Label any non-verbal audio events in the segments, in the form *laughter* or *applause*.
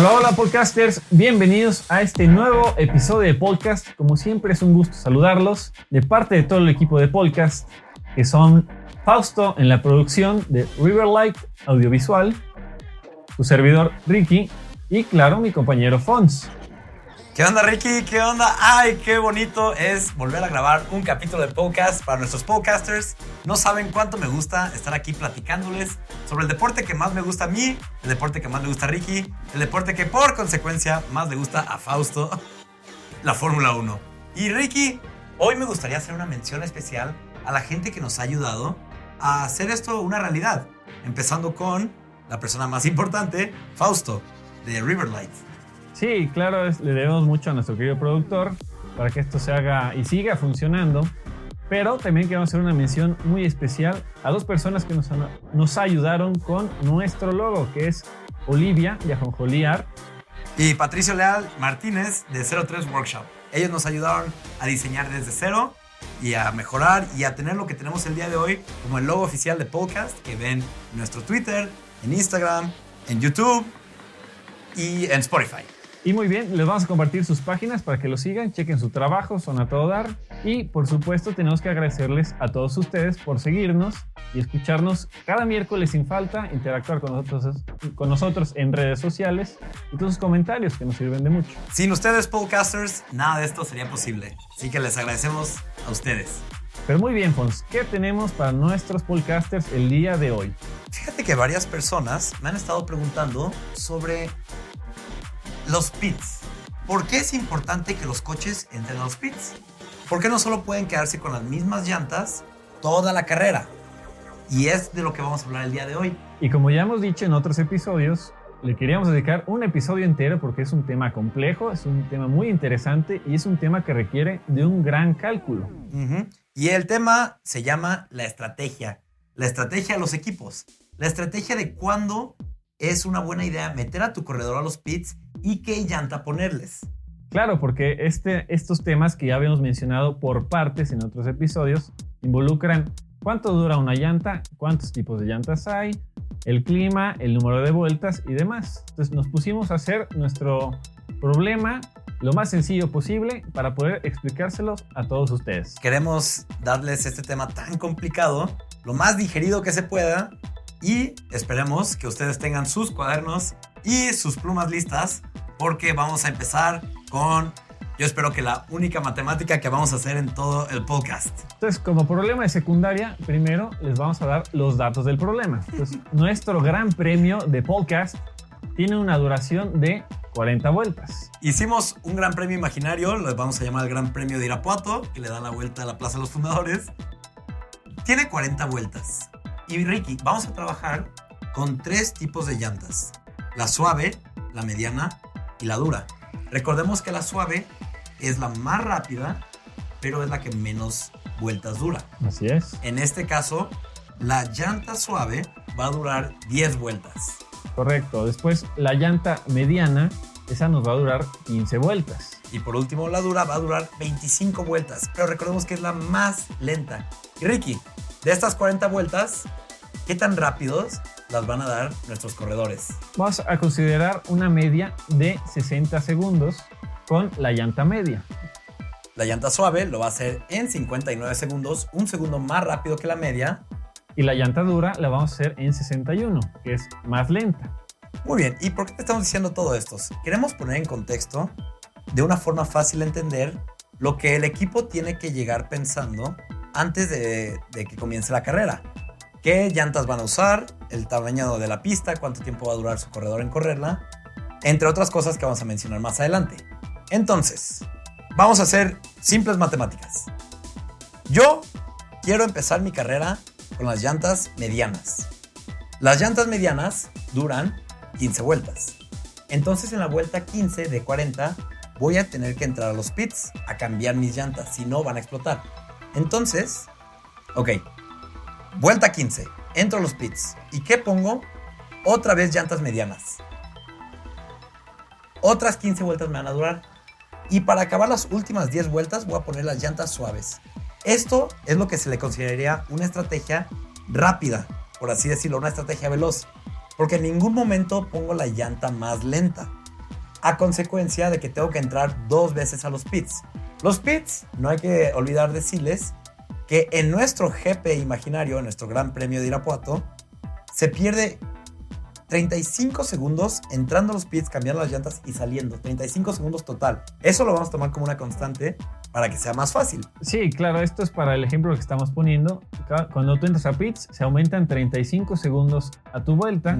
Hola, hola podcasters, bienvenidos a este nuevo episodio de podcast. Como siempre es un gusto saludarlos de parte de todo el equipo de podcast, que son Fausto en la producción de Riverlight Audiovisual, su servidor Ricky y claro mi compañero Fons. ¿Qué onda, Ricky? ¿Qué onda? ¡Ay, qué bonito es volver a grabar un capítulo de podcast para nuestros podcasters! No saben cuánto me gusta estar aquí platicándoles sobre el deporte que más me gusta a mí, el deporte que más le gusta a Ricky, el deporte que por consecuencia más le gusta a Fausto, *laughs* la Fórmula 1. Y Ricky, hoy me gustaría hacer una mención especial a la gente que nos ha ayudado a hacer esto una realidad, empezando con la persona más importante, Fausto, de Riverlight. Sí, claro, le debemos mucho a nuestro querido productor para que esto se haga y siga funcionando. Pero también queremos hacer una mención muy especial a dos personas que nos, ayudaron con nuestro logo, que es Olivia de Ajonjolí. Y Patricio Leal Martínez de 03 Workshop. Ellos nos ayudaron a diseñar desde cero y a mejorar y a tener lo que tenemos el día de hoy como el logo oficial de podcast que ven en nuestro Twitter, en Instagram, en YouTube y en Spotify. Y muy bien, les vamos a compartir sus páginas para que lo sigan, chequen su trabajo, son a todo dar. Y por supuesto tenemos que agradecerles a todos ustedes por seguirnos y escucharnos cada miércoles sin falta, interactuar con nosotros, con nosotros en redes sociales y todos sus comentarios que nos sirven de mucho. Sin ustedes, podcasters, nada de esto sería posible. Así que les agradecemos a ustedes. Pero muy bien, Fons, ¿qué tenemos para nuestros podcasters el día de hoy? Fíjate que varias personas me han estado preguntando sobre los pits. ¿Por qué es importante que los coches entren a los pits? ¿Por qué no solo pueden quedarse con las mismas llantas toda la carrera? Y es de lo que vamos a hablar el día de hoy. Y como ya hemos dicho en otros episodios, le queríamos dedicar un episodio entero porque es un tema complejo, es un tema muy interesante y es un tema que requiere de un gran cálculo. Y el tema se llama la estrategia. La estrategia de los equipos. La estrategia de cuándo es una buena idea meter a tu corredor a los pits y qué llanta ponerles. Claro, porque este, estos temas que ya habíamos mencionado por partes en otros episodios involucran cuánto dura una llanta, cuántos tipos de llantas hay, el clima, el número de vueltas y demás. Entonces nos pusimos a hacer nuestro problema lo más sencillo posible para poder explicárselos a todos ustedes. Queremos darles este tema tan complicado, lo más digerido que se pueda y esperemos que ustedes tengan sus cuadernos y sus plumas listas porque vamos a empezar con, yo espero que la única matemática que vamos a hacer en todo el podcast. Entonces, como problema de secundaria, primero les vamos a dar los datos del problema. Entonces, *laughs* nuestro gran premio de podcast tiene una duración de 40 vueltas. Hicimos un gran premio imaginario, lo vamos a llamar el Gran Premio de Irapuato, que le da la vuelta a la Plaza de los Fundadores. Tiene 40 vueltas. Y Ricky, vamos a trabajar con tres tipos de llantas la suave, la mediana y la dura. Recordemos que la suave es la más rápida, pero es la que menos vueltas dura. Así es. En este caso, la llanta suave va a durar 10 vueltas. Correcto. Después, la llanta mediana, esa nos va a durar 15 vueltas. Y por último, la dura va a durar 25 vueltas. Pero recordemos que es la más lenta. Y Ricky, de estas 40 vueltas, ¿qué tan rápidos las van a dar nuestros corredores. Vamos a considerar una media de 60 segundos con la llanta media. La llanta suave lo va a hacer en 59 segundos, un segundo más rápido que la media. Y la llanta dura la vamos a hacer en 61, que es más lenta. Muy bien, ¿y por qué te estamos diciendo todo esto? Queremos poner en contexto, de una forma fácil de entender, lo que el equipo tiene que llegar pensando antes de, de que comience la carrera qué llantas van a usar, el tamaño de la pista, cuánto tiempo va a durar su corredor en correrla, entre otras cosas que vamos a mencionar más adelante. Entonces, vamos a hacer simples matemáticas. Yo quiero empezar mi carrera con las llantas medianas. Las llantas medianas duran 15 vueltas. Entonces en la vuelta 15 de 40 voy a tener que entrar a los pits a cambiar mis llantas, si no van a explotar. Entonces, ok, Vuelta 15. Entro a los pits. ¿Y qué pongo? Otra vez llantas medianas. Otras 15 vueltas me van a durar. Y para acabar las últimas 10 vueltas voy a poner las llantas suaves. Esto es lo que se le consideraría una estrategia rápida, por así decirlo, una estrategia veloz. Porque en ningún momento pongo la llanta más lenta. a consecuencia de que tengo que entrar dos veces a los pits. Los pits, no hay que olvidar decirles que en nuestro GP imaginario, en nuestro Gran Premio de Irapuato, se pierde 35 segundos entrando a los pits, cambiando las llantas y saliendo. 35 segundos total. Eso lo vamos a tomar como una constante para que sea más fácil. Sí, claro, esto es para el ejemplo que estamos poniendo. Cuando tú entras a pits, se aumentan 35 segundos a tu vuelta.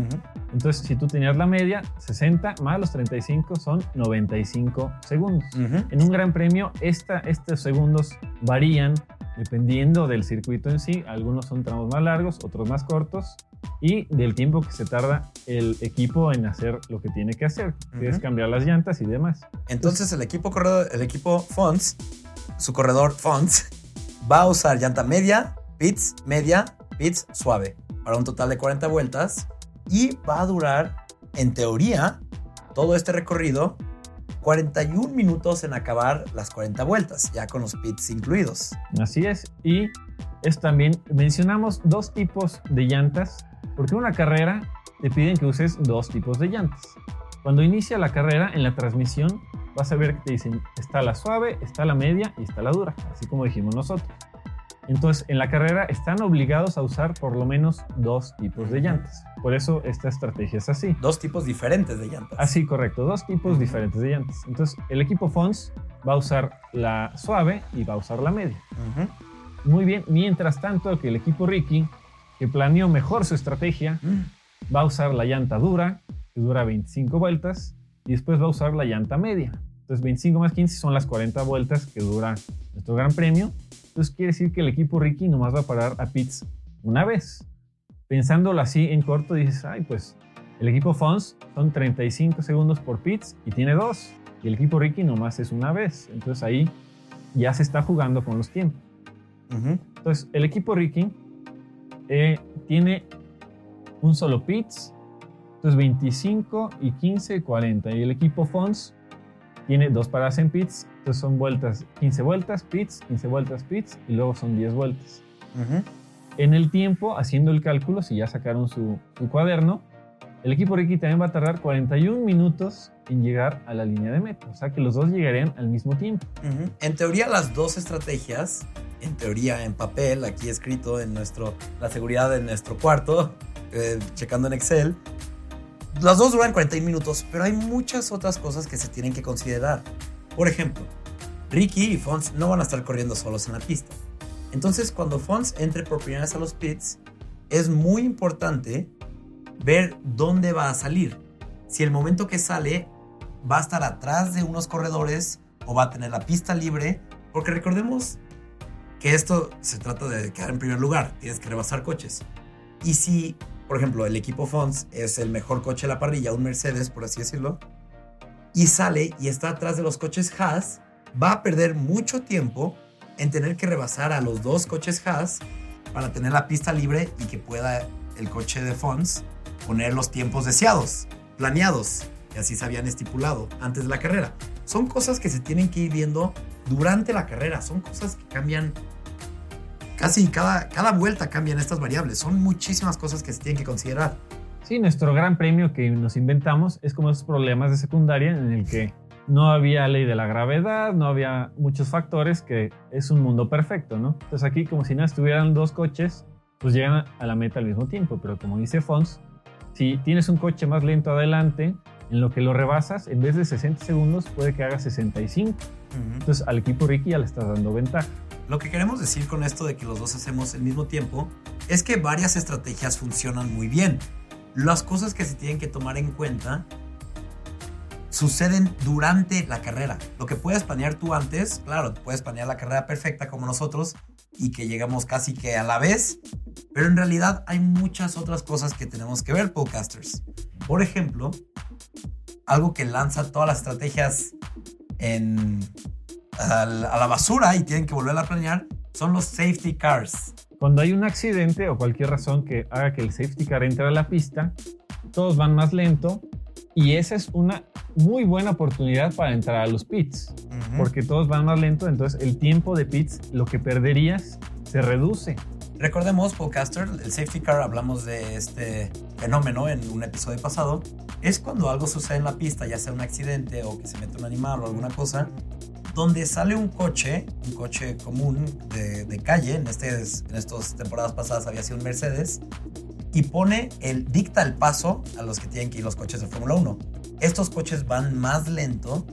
Entonces, si tú tenías la media, 60 más los 35 son 95 segundos. En un gran premio, esta, estos segundos varían dependiendo del circuito en sí. Algunos son tramos más largos, otros más cortos y del tiempo que se tarda el equipo en hacer lo que tiene que hacer, que es cambiar las llantas y demás. Entonces el equipo corredor, el equipo Fons, su corredor Fons, va a usar llanta media, pits media, pits suave, para un total de 40 vueltas y va a durar, en teoría, todo este recorrido 41 minutos en acabar las 40 vueltas, ya con los pits incluidos. Así es, y es también, mencionamos dos tipos de llantas porque una carrera te piden que uses dos tipos de llantas. Cuando inicia la carrera, en la transmisión, vas a ver que te dicen, está la suave, está la media y está la dura, así como dijimos nosotros. Entonces, en la carrera están obligados a usar por lo menos dos tipos de llantas. Por eso esta estrategia es así. Dos tipos diferentes de llantas. Así, correcto. Dos tipos diferentes de llantas. Entonces, el equipo Fons va a usar la suave y va a usar la media. Muy bien. Mientras tanto, que el equipo Ricky que planeó mejor su estrategia, va a usar la llanta dura, que dura 25 vueltas, y después va a usar la llanta media. Entonces 25 más 15 son las 40 vueltas que dura nuestro gran premio. Entonces quiere decir que el equipo Ricky nomás va a parar a pits una vez. Pensándolo así en corto, dices, ay, pues el equipo Fons son 35 segundos por pits y tiene dos. Y el equipo Ricky nomás es una vez. Entonces ahí ya se está jugando con los tiempos. Entonces el equipo Ricky eh, tiene un solo pits, entonces 25 y 15, 40. Y el equipo Fons tiene dos paradas en pits, entonces son vueltas, 15 vueltas, pits, 15 vueltas, pits, y luego son 10 vueltas. En el tiempo, haciendo el cálculo, si ya sacaron su, cuaderno, el equipo Ricky también va a tardar 41 minutos en llegar a la línea de meta. O sea que los dos llegarían al mismo tiempo. En teoría, las dos estrategias en teoría, en papel, aquí escrito en nuestro, la seguridad de nuestro cuarto, eh, checando en Excel. Las dos duran 41 minutos, pero hay muchas otras cosas que se tienen que considerar. Por ejemplo, Ricky y Fons no van a estar corriendo solos en la pista. Entonces, cuando Fons entre por primera vez a los pits, es muy importante ver dónde va a salir. Si el momento que sale va a estar atrás de unos corredores o va a tener la pista libre, porque recordemos que esto se trata de quedar en primer lugar, tienes que rebasar coches. Y si, por ejemplo, el equipo Fons es el mejor coche de la parrilla, un Mercedes, por así decirlo, y sale y está atrás de los coches Haas, va a perder mucho tiempo en tener que rebasar a los dos coches Haas para tener la pista libre y que pueda el coche de Fons poner los tiempos deseados, planeados, y así se habían estipulado antes de la carrera. Son cosas que se tienen que ir viendo durante la carrera. Son cosas que cambian casi cada, cada vuelta cambian estas variables. Son muchísimas cosas que se tienen que considerar. Sí, nuestro gran premio que nos inventamos es como esos problemas de secundaria en el que no había ley de la gravedad, no había muchos factores, que es un mundo perfecto, ¿no? Entonces aquí como si no estuvieran dos coches, pues llegan a la meta al mismo tiempo, pero como dice Fons, si tienes un coche más lento adelante, en lo que lo rebasas, en vez de 60 segundos, puede que haga 65. Entonces al equipo Ricky ya le estás dando ventaja. Lo que queremos decir con esto de que los dos hacemos el mismo tiempo es que varias estrategias funcionan muy bien. Las cosas que se tienen que tomar en cuenta suceden durante la carrera. Lo que puedes planear tú antes, claro, puedes planear la carrera perfecta como nosotros y que llegamos casi que a la vez, pero en realidad hay muchas otras cosas que tenemos que ver, podcasters. Por ejemplo, algo que lanza todas las estrategias en, a, la basura y tienen que volver a planear son los safety cars. Cuando hay un accidente o cualquier razón que haga que el safety car entre a la pista, todos van más lento y esa es una muy buena oportunidad para entrar a los pits, porque todos van más lento, entonces el tiempo de pits, lo que perderías, se reduce. Recordemos, podcaster, el safety car, hablamos de este fenómeno en un episodio pasado, es cuando algo sucede en la pista, ya sea un accidente o que se mete un animal o alguna cosa, donde sale un coche, un coche común de, calle, en, este, en estas temporadas pasadas había sido un Mercedes, y pone el, dicta el paso a los que tienen que ir los coches de Fórmula 1. Estos coches van más lento,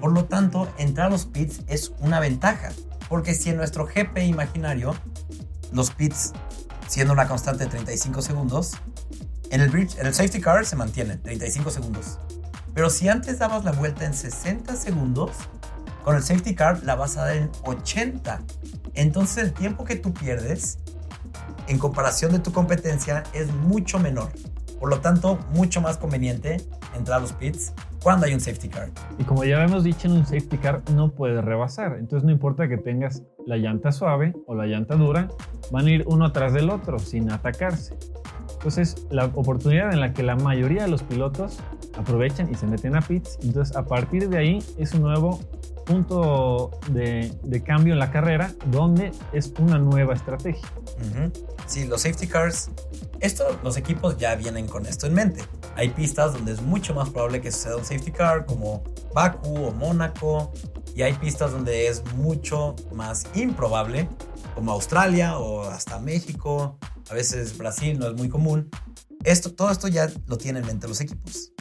por lo tanto, entrar a los pits es una ventaja, porque si en nuestro GP imaginario, los pits siendo una constante de 35 segundos, en el, bridge, en el safety car se mantiene 35 segundos. Pero si antes dabas la vuelta en 60 segundos, con el safety car la vas a dar en 80. Entonces el tiempo que tú pierdes en comparación de tu competencia es mucho menor. Por lo tanto, mucho más conveniente entrar a los pits cuando hay un safety car. Y como ya hemos dicho, en un safety car no puedes rebasar. Entonces no importa que tengas la llanta suave o la llanta dura, van a ir uno atrás del otro sin atacarse. Entonces, la oportunidad en la que la mayoría de los pilotos aprovechan y se meten a pits. Entonces, a partir de ahí es un nuevo punto de, cambio en la carrera donde es una nueva estrategia. Sí, los safety cars, esto, los equipos ya vienen con esto en mente. Hay pistas donde es mucho más probable que suceda un safety car, como Baku o Mónaco, y hay pistas donde es mucho más improbable, como Australia o hasta México, a veces Brasil no es muy común. Esto, todo esto ya lo tienen en mente los equipos.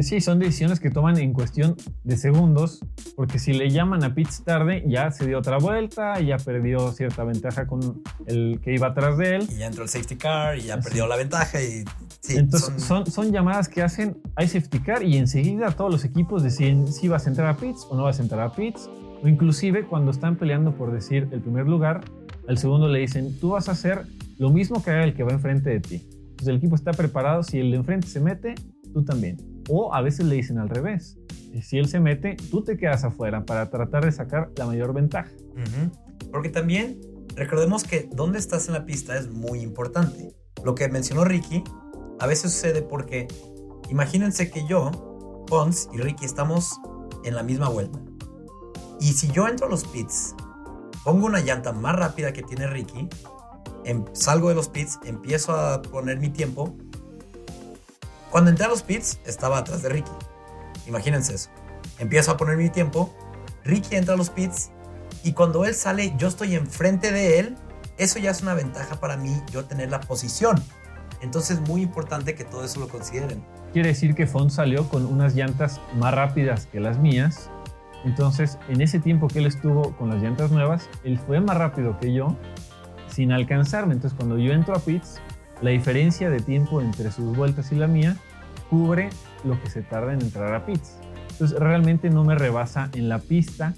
Sí, son decisiones que toman en cuestión de segundos, porque si le llaman a pits tarde, ya se dio otra vuelta, ya perdió cierta ventaja con el que iba atrás de él. Y ya entró el safety car y ya perdió la ventaja. Y, sí, Entonces, son... Son, llamadas que hacen, hay safety car y enseguida todos los equipos deciden si vas a entrar a pits o no vas a entrar a pits. O inclusive cuando están peleando por decir el primer lugar, al segundo le dicen, tú vas a hacer lo mismo que haga el que va enfrente de ti. Entonces el equipo está preparado, si el de enfrente se mete, tú también. O a veces le dicen al revés. Si él se mete, tú te quedas afuera para tratar de sacar la mayor ventaja. Porque también recordemos que dónde estás en la pista es muy importante. Lo que mencionó Ricky, a veces sucede porque imagínense que yo, Pons y Ricky estamos en la misma vuelta. Y si yo entro a los pits, pongo una llanta más rápida que tiene Ricky, em, salgo de los pits, empiezo a poner mi tiempo cuando entré a los pits, estaba atrás de Ricky. Imagínense eso. Empiezo a poner mi tiempo, Ricky entra a los pits y cuando él sale, yo estoy enfrente de él. Eso ya es una ventaja para mí, yo tener la posición. Entonces es muy importante que todo eso lo consideren. Quiere decir que Font salió con unas llantas más rápidas que las mías. Entonces, en ese tiempo que él estuvo con las llantas nuevas, él fue más rápido que yo sin alcanzarme. Entonces, cuando yo entro a pits, la diferencia de tiempo entre sus vueltas y la mía cubre lo que se tarda en entrar a pits. Entonces realmente no me rebasa en la pista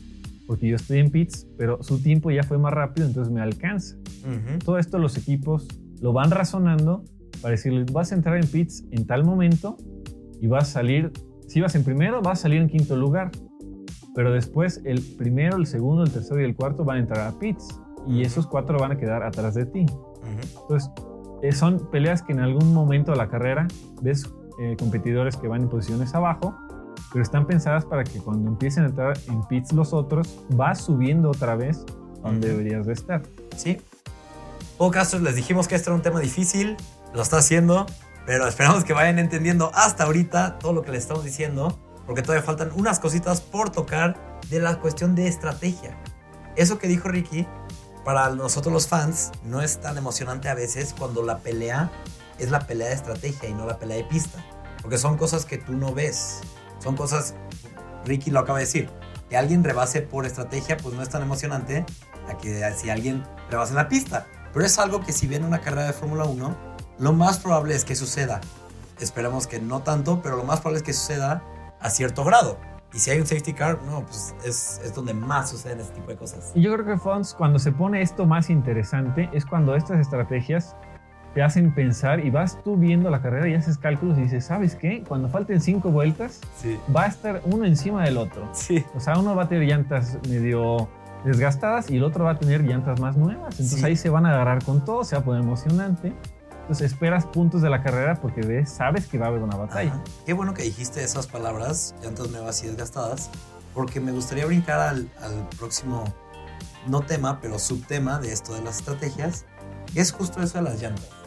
porque yo estoy en pits, pero su tiempo ya fue más rápido, entonces me alcanza. Todo esto los equipos lo van razonando para decirles, vas a entrar en pits en tal momento y vas a salir, si vas en primero, vas a salir en quinto lugar, pero después el primero, el segundo, el tercero y el cuarto van a entrar a pits y esos cuatro van a quedar atrás de ti. Entonces, eh, son peleas que en algún momento de la carrera ves eh, competidores que van en posiciones abajo, pero están pensadas para que cuando empiecen a entrar en pits los otros, vas subiendo otra vez donde deberías de estar. Sí. O casos les dijimos que esto era un tema difícil, lo está haciendo, pero esperamos que vayan entendiendo hasta ahorita todo lo que les estamos diciendo, porque todavía faltan unas cositas por tocar de la cuestión de estrategia. Eso que dijo Ricky para nosotros los fans no es tan emocionante a veces cuando la pelea es la pelea de estrategia y no la pelea de pista. Porque son cosas que tú no ves. Son cosas, Ricky lo acaba de decir, que alguien rebase por estrategia pues no es tan emocionante a que si alguien rebase en la pista. Pero es algo que si viene una carrera de Fórmula 1, lo más probable es que suceda. Esperamos que no tanto, pero lo más probable es que suceda a cierto grado. Y si hay un safety car, no, pues es, es donde más suceden este tipo de cosas. Y yo creo que Fons, cuando se pone esto más interesante, es cuando estas estrategias te hacen pensar y vas tú viendo la carrera y haces cálculos y dices, ¿sabes qué? Cuando falten cinco vueltas, va a estar uno encima del otro. Sí. O sea, uno va a tener llantas medio desgastadas y el otro va a tener llantas más nuevas. Entonces ahí se van a agarrar con todo, se va a poner emocionante. Entonces esperas puntos de la carrera porque ves, sabes que va a haber una batalla. Qué bueno que dijiste esas palabras, llantas nuevas y desgastadas, porque me gustaría brincar al, al próximo, no tema, pero subtema de esto de las estrategias, que es justo eso de las llantas.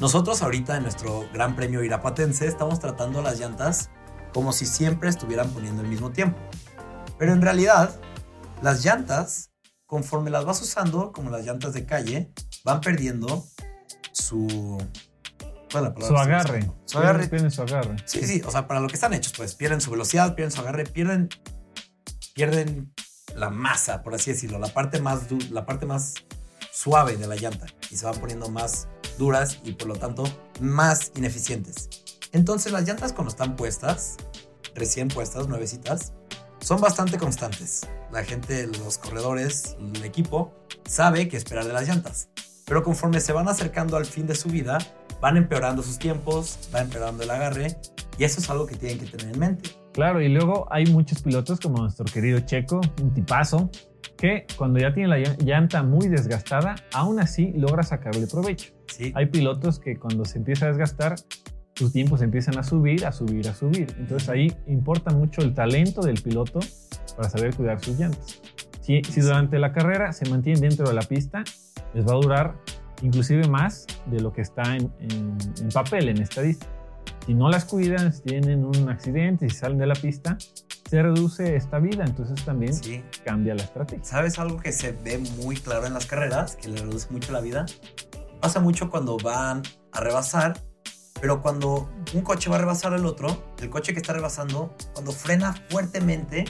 Nosotros ahorita en nuestro Gran Premio Irapatense estamos tratando las llantas como si siempre estuvieran poniendo el mismo tiempo. Pero en realidad, las llantas, conforme las vas usando, como las llantas de calle, van perdiendo su... ¿cuál es la palabra? Su agarre. Su agarre. Pierden su agarre. Sí, sí, o sea, para lo que están hechos, pues pierden su velocidad, pierden su agarre, pierden, pierden la masa, por así decirlo, la parte más, la parte más suave de la llanta y se van poniendo más duras y por lo tanto más ineficientes. Entonces las llantas cuando están puestas, recién puestas, nuevecitas, son bastante constantes. La gente, los corredores, el equipo, sabe qué esperar de las llantas. Pero conforme se van acercando al fin de su vida, van empeorando sus tiempos, va empeorando el agarre y eso es algo que tienen que tener en mente. Claro, y luego hay muchos pilotos como nuestro querido Checo, un tipazo, que cuando ya tiene la llan- llanta muy desgastada, aún así logra sacarle provecho. Sí, Hay pilotos que cuando se empieza a desgastar, sus tiempos empiezan a subir, a subir, a subir. Entonces ahí importa mucho el talento del piloto para saber cuidar sus llantas. Si, si durante la carrera se mantienen dentro de la pista, les va a durar inclusive más de lo que está en, en- en papel, en estadística. Si no las cuidan, si tienen un accidente, si salen de la pista, se reduce esta vida. Entonces también sí. cambia la estrategia. ¿Sabes algo que se ve muy claro en las carreras, que le reduce mucho la vida? Pasa mucho cuando van a rebasar, pero cuando un coche va a rebasar al otro, el coche que está rebasando, cuando frena fuertemente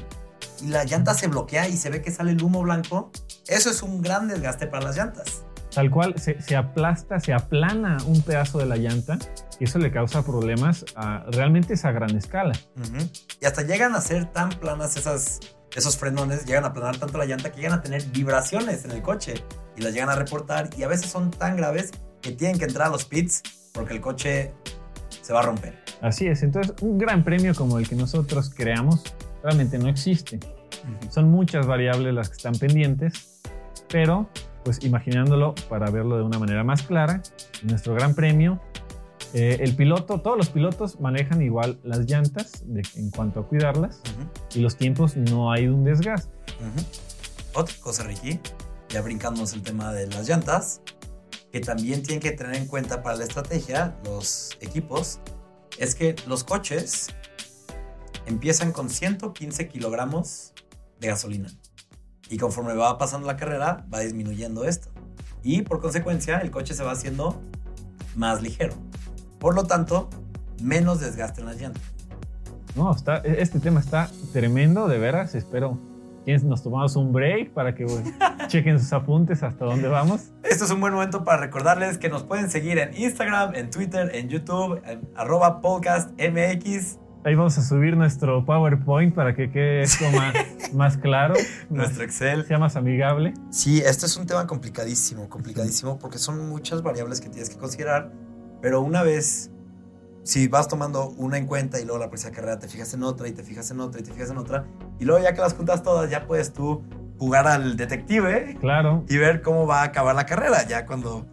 y la llanta se bloquea y se ve que sale el humo blanco, eso es un gran desgaste para las llantas. Tal cual, se, se aplasta, se aplana un pedazo de la llanta y eso le causa problemas a, realmente es a gran escala. Y hasta llegan a ser tan planas esas, esos frenones, llegan a aplanar tanto la llanta que llegan a tener vibraciones en el coche y las llegan a reportar y a veces son tan graves que tienen que entrar a los pits porque el coche se va a romper. Así es, entonces un gran premio como el que nosotros creamos realmente no existe. Son muchas variables las que están pendientes, pero pues imaginándolo para verlo de una manera más clara, nuestro gran premio, eh, el piloto, todos los pilotos manejan igual las llantas de- en cuanto a cuidarlas y los tiempos no hay un desgaste. ujú. Otra cosa, Ricky, ya brincándonos el tema de las llantas, que también tienen que tener en cuenta para la estrategia los equipos, es que los coches empiezan con 115 kilogramos de gasolina. Y conforme va pasando la carrera, va disminuyendo esto. Y por consecuencia, el coche se va haciendo más ligero. Por lo tanto, menos desgaste en las llantas. No, está, este tema está tremendo, de veras. Espero que nos tomamos un break para que bueno, *laughs* chequen sus apuntes hasta dónde vamos. Este es un buen momento para recordarles que nos pueden seguir en Instagram, en Twitter, en YouTube, en arroba podcastmx, Ahí vamos a subir nuestro PowerPoint para que quede esto más, más claro, *laughs* nuestro Excel. sea más amigable. Sí, este es un tema complicadísimo, complicadísimo, porque son muchas variables que tienes que considerar, pero una vez, si vas tomando una en cuenta y luego la próxima carrera te fijas en otra y te fijas en otra y te fijas en otra, y luego ya que las juntas todas, ya puedes tú jugar al detective Claro, y ver cómo va a acabar la carrera, ya cuando,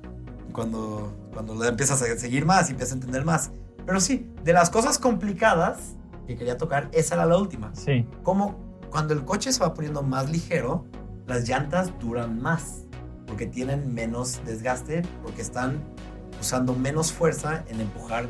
cuando, cuando le empiezas a seguir más y empiezas a entender más. Pero sí, de las cosas complicadas que quería tocar, esa era la última sí. como cuando el coche se va poniendo más ligero, las llantas duran más, porque tienen menos desgaste, porque están usando menos fuerza en empujar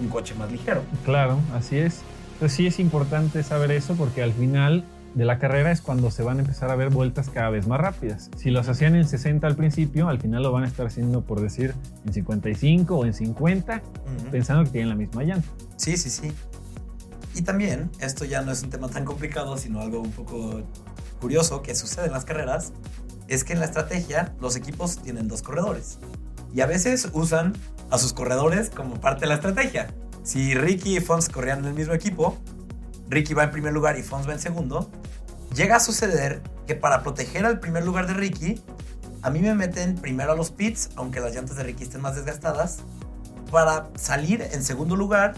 un coche más ligero. Claro, así es. Entonces sí es importante saber eso porque al final de la carrera es cuando se van a empezar a ver vueltas cada vez más rápidas. Si los hacían en 60 al principio, al final lo van a estar haciendo por decir en 55 o en 50, pensando que tienen la misma llanta. Sí, sí, sí. Y también, esto ya no es un tema tan complicado, sino algo un poco curioso que sucede en las carreras, es que en la estrategia los equipos tienen dos corredores. Y a veces usan a sus corredores como parte de la estrategia. Si Ricky y Fons corrían en el mismo equipo, Ricky va en primer lugar y Fons va en segundo, llega a suceder que para proteger al primer lugar de Ricky, a mí me meten primero a los pits, aunque las llantas de Ricky estén más desgastadas, para salir en segundo lugar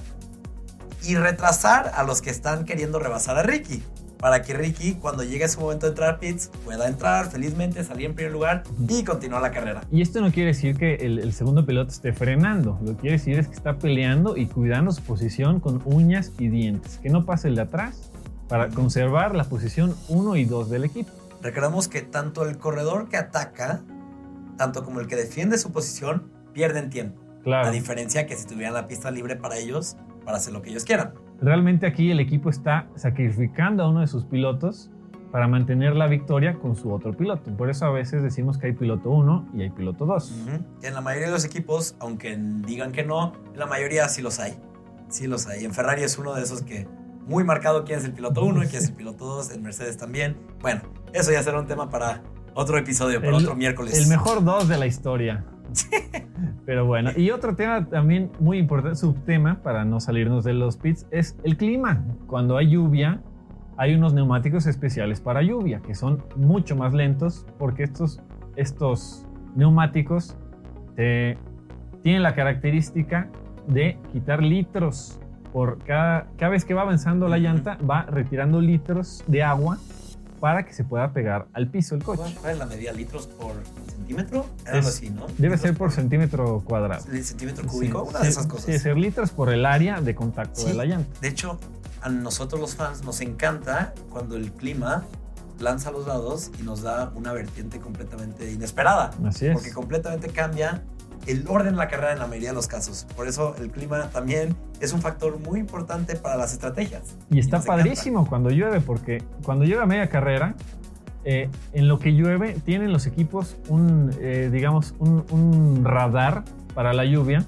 y retrasar a los que están queriendo rebasar a Ricky. Para que Ricky, cuando llegue su momento de entrar a pits, pueda entrar felizmente, salir en primer lugar y continuar la carrera. Y esto no quiere decir que el, el segundo piloto esté frenando. Lo que quiere decir es que está peleando y cuidando su posición con uñas y dientes. Que no pase el de atrás para conservar la posición 1 y 2 del equipo. Recordemos que tanto el corredor que ataca, tanto como el que defiende su posición, pierden tiempo. Claro. A diferencia que si tuvieran la pista libre para ellos, para hacer lo que ellos quieran. Realmente aquí el equipo está sacrificando a uno de sus pilotos para mantener la victoria con su otro piloto. Por eso a veces decimos que hay piloto 1 y hay piloto 2. Ujú. En la mayoría de los equipos, aunque digan que no, en la mayoría sí los hay. Sí los hay. En Ferrari es uno de esos que muy marcado quién es el piloto 1 y quién es el piloto 2. En Mercedes también. Bueno, eso ya será un tema para otro episodio, para El- otro miércoles. El mejor 2 de la historia. Pero bueno, y otro tema también muy importante, subtema, para no salirnos de los pits, es el clima. Cuando hay lluvia, hay unos neumáticos especiales para lluvia, que son mucho más lentos, porque estos, estos neumáticos eh, tienen la característica de quitar litros. Por cada, cada vez que va avanzando la llanta, va retirando litros de agua para que se pueda pegar al piso el coche. ¿Cuál es la medida? ¿Litros por centímetro? Algo así, ¿no? Debe ser por centímetro cuadrado. centímetro cúbico, Sí, una de esas cosas. Sí, ser litros por el área de contacto Sí. de la llanta. De hecho, a nosotros los fans nos encanta cuando el clima lanza los lados y nos da una vertiente completamente inesperada. Así es. Porque completamente cambia el orden de la carrera en la mayoría de los casos. Por eso el clima también es un factor muy importante para las estrategias. Y está encanta. padrísimo cuando llueve, porque cuando llega media carrera, eh, en lo que llueve, tienen los equipos un, eh, digamos, un, un radar para la lluvia.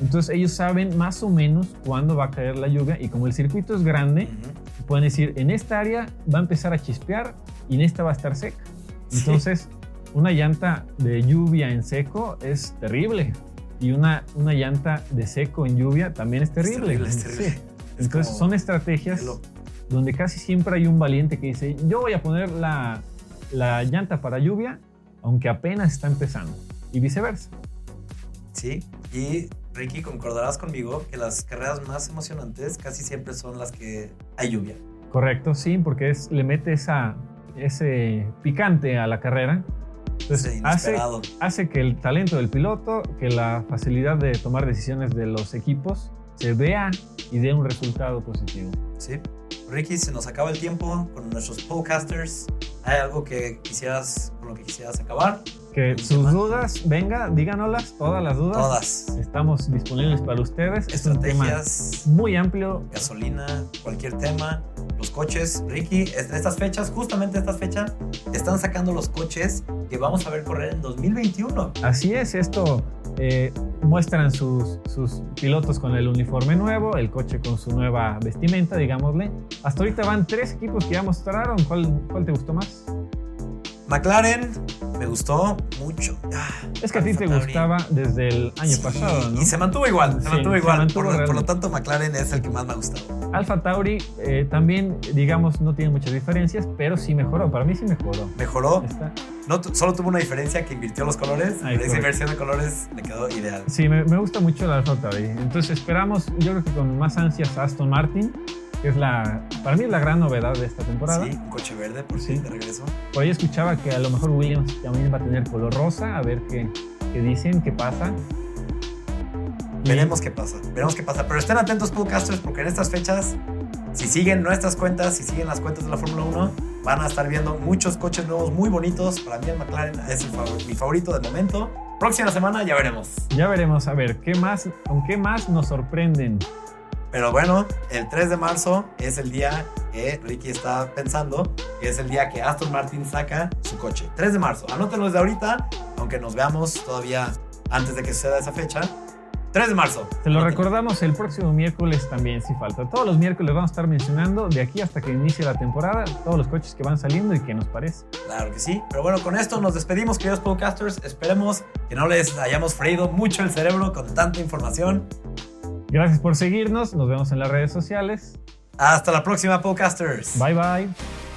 Entonces ellos saben más o menos cuándo va a caer la lluvia y como el circuito es grande, Ujú. pueden decir, en esta área va a empezar a chispear y en esta va a estar seca. Sí. Una llanta de lluvia en seco es terrible. Y una, una llanta de seco en lluvia también es terrible. terrible, es terrible. Sí. Es Entonces, son estrategias donde casi siempre hay un valiente que dice, yo voy a poner la, la llanta para lluvia, aunque apenas está empezando. Y viceversa. Sí, y Ricky, concordarás conmigo que las carreras más emocionantes casi siempre son las que hay lluvia. Correcto, sí, porque es, le mete esa, ese picante a la carrera. Entonces, hace, hace que el talento del piloto, que la facilidad de tomar decisiones de los equipos se vea y dé un resultado positivo. Sí. Ricky, se nos acaba el tiempo con nuestros podcasters. ¿Hay algo que quisieras, con lo que quisieras acabar? Que ¿Un sus dudas, venga, díganoslas, todas las dudas. Todas. Estamos disponibles para ustedes. Es un tema Estrategias, muy amplio. gasolina, cualquier tema, los coches. Ricky, en estas fechas, justamente estas fechas, están sacando los coches que vamos a ver correr en 2021. Así es, esto eh, muestran sus, sus pilotos con el uniforme nuevo, el coche con su nueva vestimenta, digámosle. Hasta ahorita van tres equipos que ya mostraron. ¿Cuál, cuál te gustó más? McLaren, me gustó mucho. Ah, Es que a ti te gustaba desde el año Sí, pasado, ¿no? Y se mantuvo igual, se Sí, mantuvo se igual. mantuvo por, lo- por lo realmente. tanto, McLaren es el que más me ha gustado. Alfa Tauri eh, también, digamos, no tiene muchas diferencias, pero sí mejoró. Para mí sí mejoró. Mejoró, Está- no, solo tuvo una diferencia que invirtió los colores, Ay, pero esa inversión de colores le quedó ideal. Sí, me, me gusta mucho el Alfa Tauri. Entonces esperamos, yo creo que con más ansias a Aston Martin, es la, para mí es la gran novedad de esta temporada. Sí, un coche verde por Sí. fin de regreso. Por ahí escuchaba que a lo mejor Williams también va a tener color rosa, a ver qué, qué dicen, qué pasa. Veremos qué pasa, veremos qué pasa. Pero estén atentos, podcasters, porque en estas fechas, si siguen nuestras cuentas, si siguen las cuentas de la Fórmula 1, van a estar viendo muchos coches nuevos muy bonitos. Para mí, el McLaren es el favor- mi favorito de momento. Próxima semana ya veremos. Ya veremos, a ver, ¿qué más, ¿con qué más nos sorprenden? Pero bueno, el 3 de marzo es el día que Ricky está pensando, que es el día que Aston Martin saca su coche. 3 de marzo, anótenlo desde ahorita, aunque nos veamos todavía antes de que suceda esa fecha. 3 de marzo. Se lo recordamos el próximo miércoles también, si falta. Todos los miércoles vamos a estar mencionando, de aquí hasta que inicie la temporada, todos los coches que van saliendo y qué nos parece. Claro que sí. Pero bueno, con esto nos despedimos, queridos podcasters. Esperemos que no les hayamos freído mucho el cerebro con tanta información. Gracias por seguirnos, nos vemos en las redes sociales. Hasta la próxima, podcasters. Bye bye.